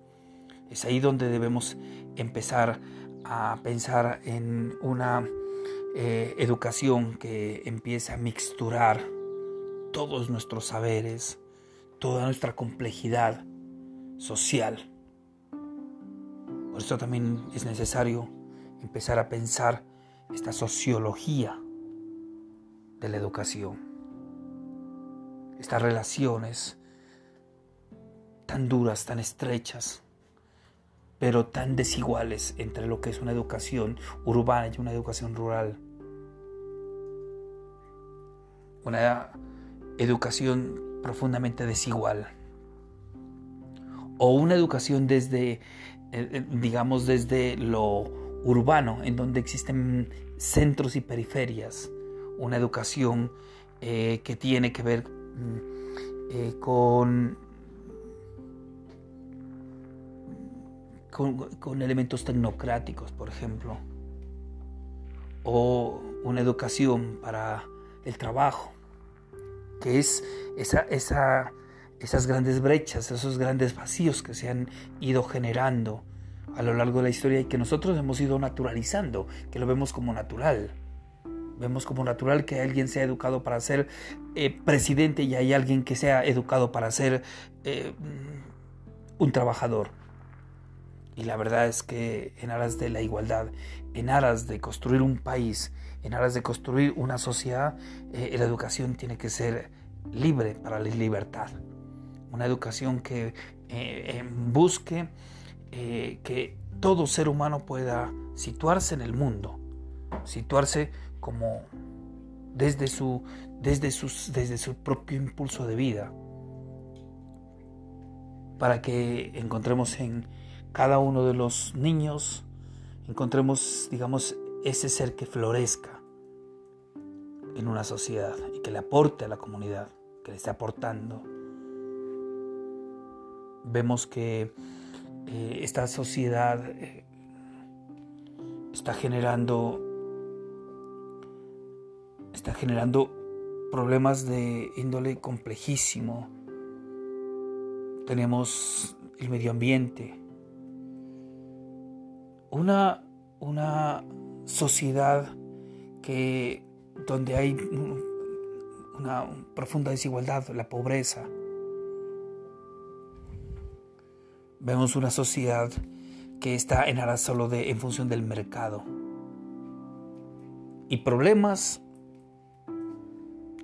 Es ahí donde debemos empezar a pensar en una eh, educación que empiece a mixturar todos nuestros saberes, toda nuestra complejidad social. Por eso también es necesario empezar a pensar esta sociología de la educación. Estas relaciones tan duras, tan estrechas, pero tan desiguales entre lo que es una educación urbana y una educación rural. una educación profundamente desigual o una educación desde, digamos, desde lo urbano, en donde existen centros y periferias, una educación eh, que tiene que ver mm, eh, con, con, elementos tecnocráticos, por ejemplo, o una educación para el trabajo, que es esa, esas grandes brechas, esos grandes vacíos que se han ido generando a lo largo de la historia y que nosotros hemos ido naturalizando, que lo vemos como natural. Vemos como natural que alguien sea educado para ser eh, presidente y hay alguien que sea educado para ser eh, un trabajador. Y la verdad es que en aras de la igualdad, en aras de construir un país, en aras de construir una sociedad, eh, la educación tiene que ser libre para la libertad. Una educación que busque eh, que todo ser humano pueda situarse en el mundo, situarse como desde su, desde, sus, desde su propio impulso de vida, para que encontremos en cada uno de los niños, encontremos, digamos, ese ser que florezca en una sociedad y que le aporte a la comunidad, que le esté aportando. Vemos que eh, esta sociedad eh, está generando está generando problemas de índole complejísimo. Tenemos el medio ambiente. Una, una sociedad que donde hay una profunda desigualdad, la pobreza, Vemos una sociedad que está en aras solo de, en función del mercado. Y problemas,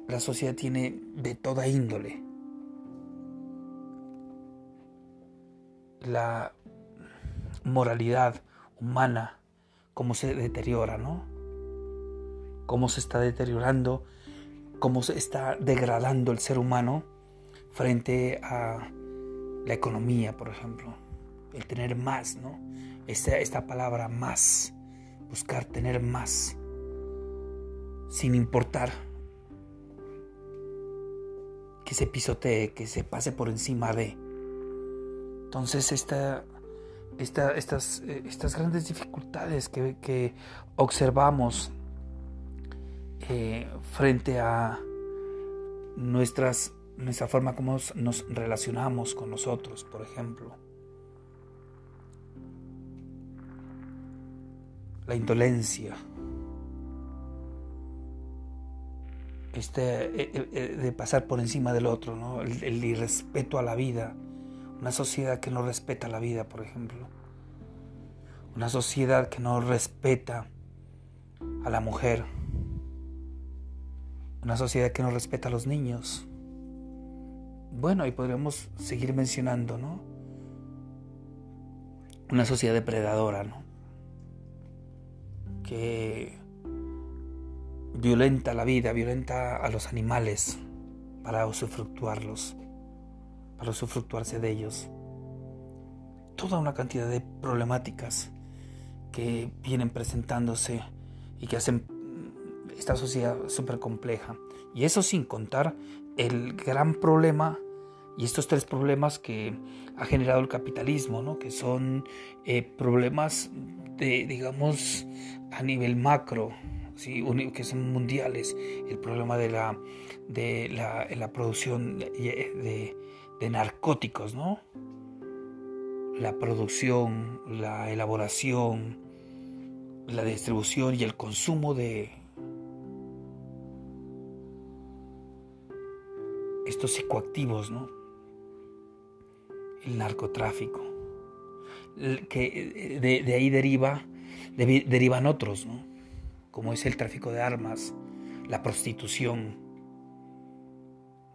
la sociedad tiene de toda índole. La moralidad humana, cómo se deteriora, ¿no? Cómo se está deteriorando, cómo se está degradando el ser humano frente a la economía, por ejemplo, el tener más, ¿no? Esta, esta palabra más, buscar tener más, sin importar que se pisotee, que se pase por encima de. Entonces, esta, esta, estas, eh, estas grandes dificultades que, observamos eh, frente a nuestras nuestra forma como nos relacionamos con nosotros, por ejemplo. La indolencia. Este, eh, eh, eh, de pasar por encima del otro, ¿no? el, el irrespeto a la vida. Una sociedad que no respeta la vida, por ejemplo. Una sociedad que no respeta a la mujer. Una sociedad que no respeta a los niños. Bueno, y podríamos seguir mencionando, ¿no? Una sociedad depredadora, ¿no? Que violenta la vida, violenta a los animales para usufructuarlos, para usufructuarse de ellos. Toda una cantidad de problemáticas que vienen presentándose y que hacen esta sociedad súper compleja. Y eso sin contar el gran problema y estos tres problemas que ha generado el capitalismo, ¿no? que son eh, problemas de, digamos, a nivel macro, ¿sí? que son mundiales, el problema de la, de la, producción de, de, narcóticos, ¿no? la producción, la elaboración, la distribución y el consumo de, estos psicoactivos, ¿no? El narcotráfico. Que de, ahí deriva, derivan otros, ¿no? Como es el tráfico de armas, la prostitución,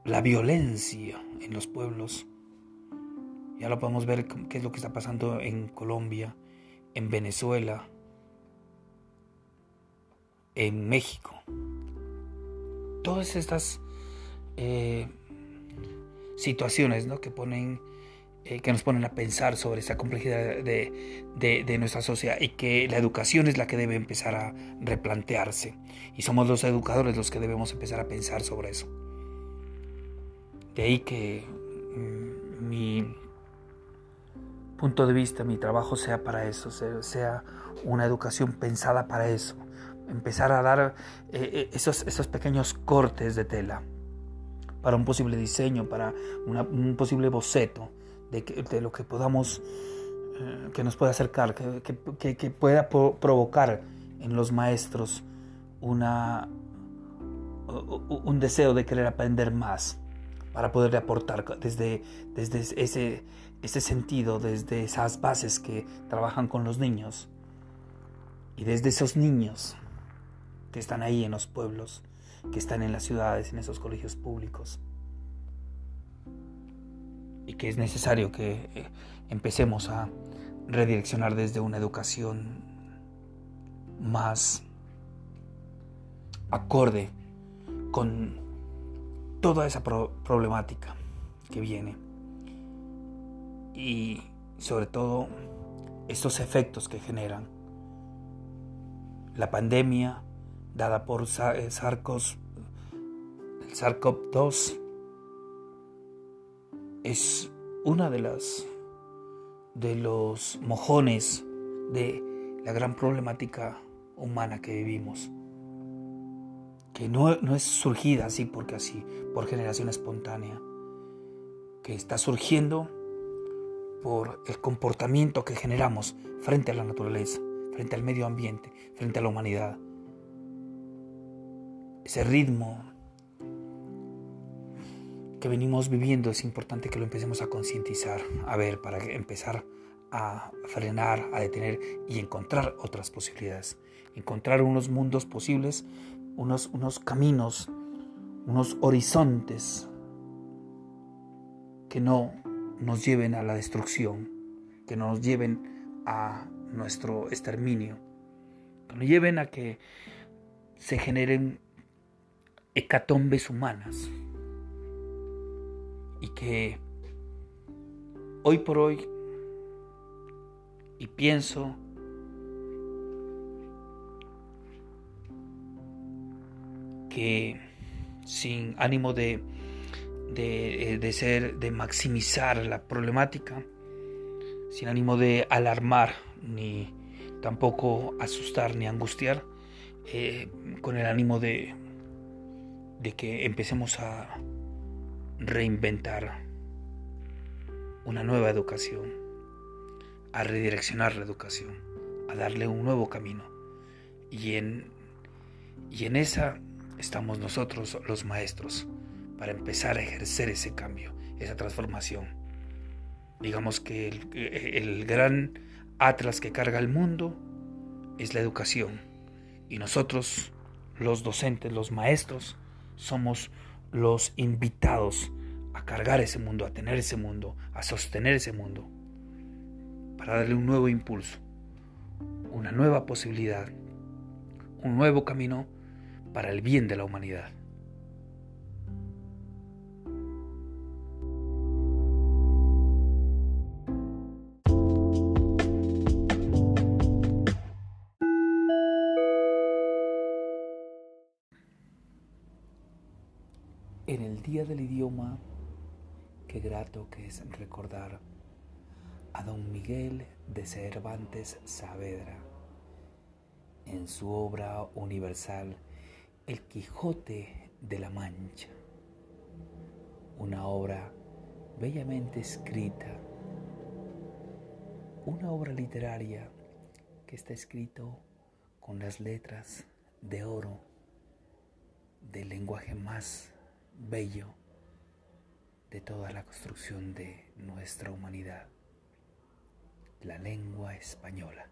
la violencia en los pueblos. Ya lo podemos ver qué es lo que está pasando en Colombia, en Venezuela, en México. todas estas eh, situaciones ¿no? que ponen eh, que nos ponen a pensar sobre esa complejidad de, de, nuestra sociedad y que la educación es la que debe empezar a replantearse y somos los educadores los que debemos empezar a pensar sobre eso. De ahí que mm, mi punto de vista, mi trabajo sea para eso, sea una educación pensada para eso, empezar a dar eh, eh, esos, esos pequeños cortes de tela para un posible diseño, para un posible boceto de, lo que podamos, eh, que nos pueda acercar, que, pueda provocar en los maestros una, un deseo de querer aprender más para poderle aportar desde, desde ese, ese sentido, desde esas bases que trabajan con los niños. Y desde esos niños que están ahí en los pueblos, que están en las ciudades, en esos colegios públicos y que es necesario que eh, empecemos a redireccionar desde una educación más acorde con toda esa problemática que viene. Y sobre todo estos efectos que generan la pandemia dada por el SARS-CoV-2 es una de las de los mojones de la gran problemática humana que vivimos, que no, no es surgida así porque así, por generación espontánea, que está surgiendo por el comportamiento que generamos frente a la naturaleza, frente al medio ambiente, frente a la humanidad. Ese ritmo que venimos viviendo es importante que lo empecemos a concientizar, a ver, para empezar a frenar, a detener y encontrar otras posibilidades. Encontrar unos mundos posibles, unos, unos caminos, unos horizontes que no nos lleven a la destrucción, que no nos lleven a nuestro exterminio, que nos lleven a que se generen hecatombes humanas, y que hoy por hoy, y pienso, que sin ánimo de, de, ser, de maximizar la problemática, sin ánimo de alarmar ni tampoco asustar ni angustiar, eh, con el ánimo de, de que empecemos a reinventar una nueva educación, a redireccionar la educación, a darle un nuevo camino. Y en, y en esa estamos nosotros los maestros para empezar a ejercer ese cambio, esa transformación. Digamos que el, el gran atlas que carga el mundo es la educación y nosotros, los docentes, los maestros, somos los invitados a cargar ese mundo, a tener ese mundo, a sostener ese mundo, para darle un nuevo impulso, una nueva posibilidad, un nuevo camino para el bien de la humanidad. Del Idioma, qué grato que es recordar a don Miguel de Cervantes Saavedra en su obra universal El Quijote de la Mancha, una obra bellamente escrita, una obra literaria que está escrito con las letras de oro del lenguaje más bello de toda la construcción de nuestra humanidad, la lengua española.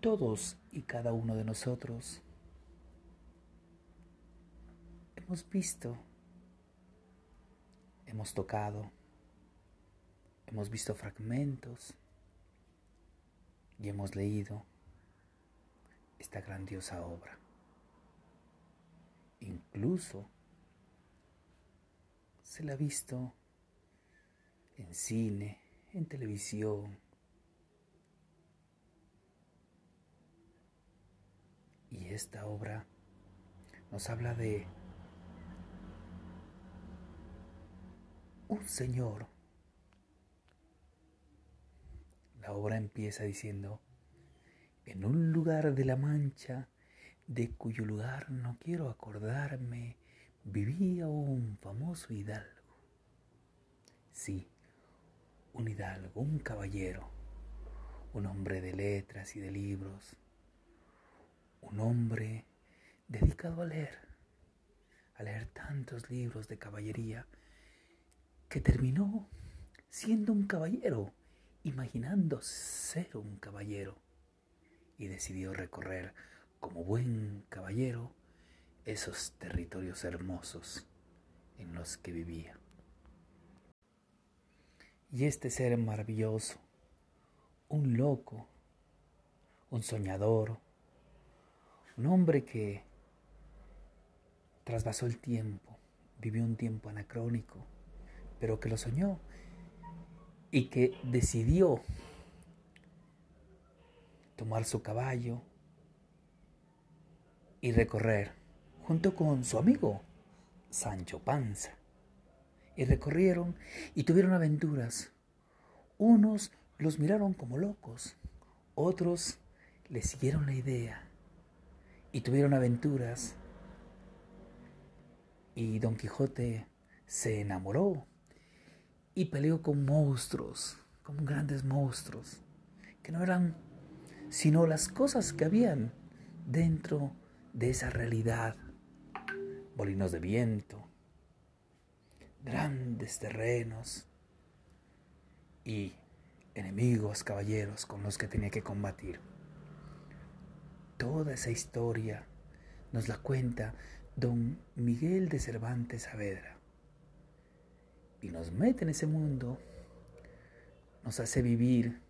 Todos y cada uno de nosotros hemos visto, hemos tocado, hemos visto fragmentos y hemos leído esta grandiosa obra. Incluso se la ha visto en cine, en televisión. Y esta obra nos habla de un señor. La obra empieza diciendo, en un lugar de la Mancha, de cuyo lugar no quiero acordarme, vivía un famoso hidalgo. Sí, un hidalgo, un caballero, un hombre de letras y de libros, un hombre dedicado a leer, a leer tantos libros de caballería, que terminó siendo un caballero, imaginando ser un caballero, y decidió recorrer como buen caballero esos territorios hermosos en los que vivía. Y este ser maravilloso, un loco, un soñador, un hombre que trasvasó el tiempo, vivió un tiempo anacrónico, pero que lo soñó y que decidió tomar su caballo y recorrer junto con su amigo Sancho Panza. Y recorrieron y tuvieron aventuras. Unos los miraron como locos, otros les siguieron la idea y tuvieron aventuras. Y Don Quijote se enamoró y peleó con monstruos, con grandes monstruos, que no eran sino las cosas que habían dentro de esa realidad. Molinos de viento, grandes terrenos y enemigos, caballeros con los que tenía que combatir. Toda esa historia nos la cuenta don Miguel de Cervantes Saavedra y nos mete en ese mundo, nos hace vivir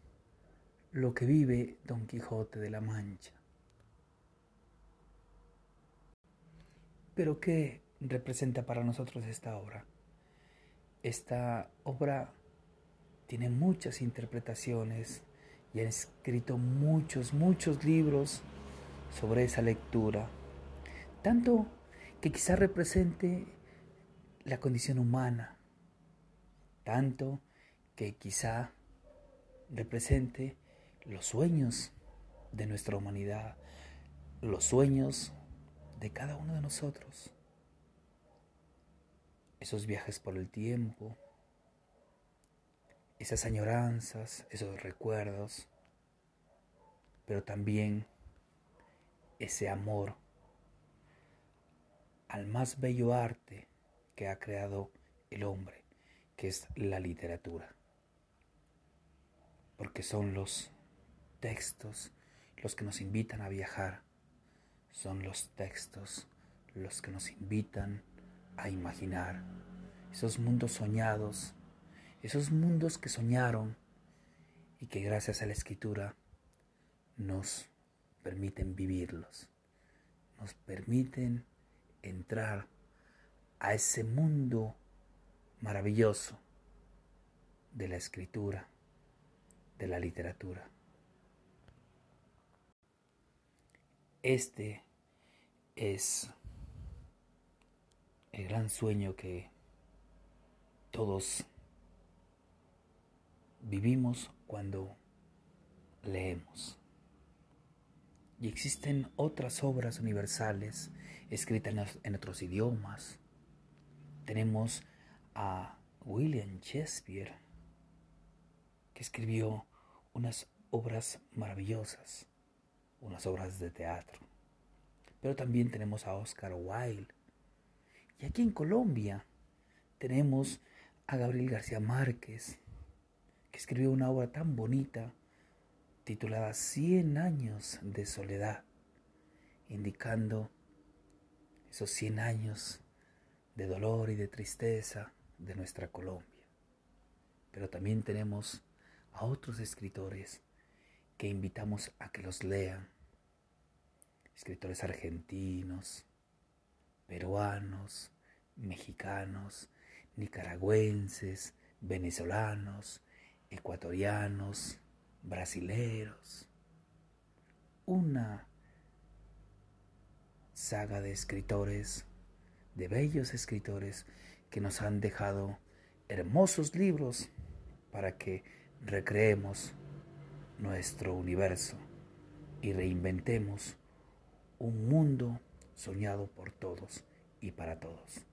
lo que vive Don Quijote de la Mancha. Pero ¿qué representa para nosotros esta obra? Esta obra tiene muchas interpretaciones y han escrito muchos, muchos libros sobre esa lectura. Tanto que quizá represente la condición humana, tanto que quizá represente los sueños de nuestra humanidad, los sueños de cada uno de nosotros, esos viajes por el tiempo, esas añoranzas, esos recuerdos, pero también ese amor al más bello arte que ha creado el hombre, que es la literatura, porque son los textos los que nos invitan a viajar, son los textos los que nos invitan a imaginar esos mundos soñados, esos mundos que soñaron y que gracias a la escritura nos permiten vivirlos, nos permiten entrar a ese mundo maravilloso de la escritura, de la literatura. Este es el gran sueño que todos vivimos cuando leemos. Y existen otras obras universales escritas en otros idiomas. Tenemos a William Shakespeare, que escribió unas obras maravillosas unas obras de teatro. Pero también tenemos a Oscar Wilde. Y aquí en Colombia tenemos a Gabriel García Márquez, que escribió una obra tan bonita titulada Cien años de soledad, indicando esos cien años de dolor y de tristeza de nuestra Colombia. Pero también tenemos a otros escritores que invitamos a que los lean escritores argentinos, peruanos, mexicanos, nicaragüenses, venezolanos, ecuatorianos, brasileros. Una saga de escritores, de bellos escritores que nos han dejado hermosos libros para que recreemos nuestro universo y reinventemos un mundo soñado por todos y para todos.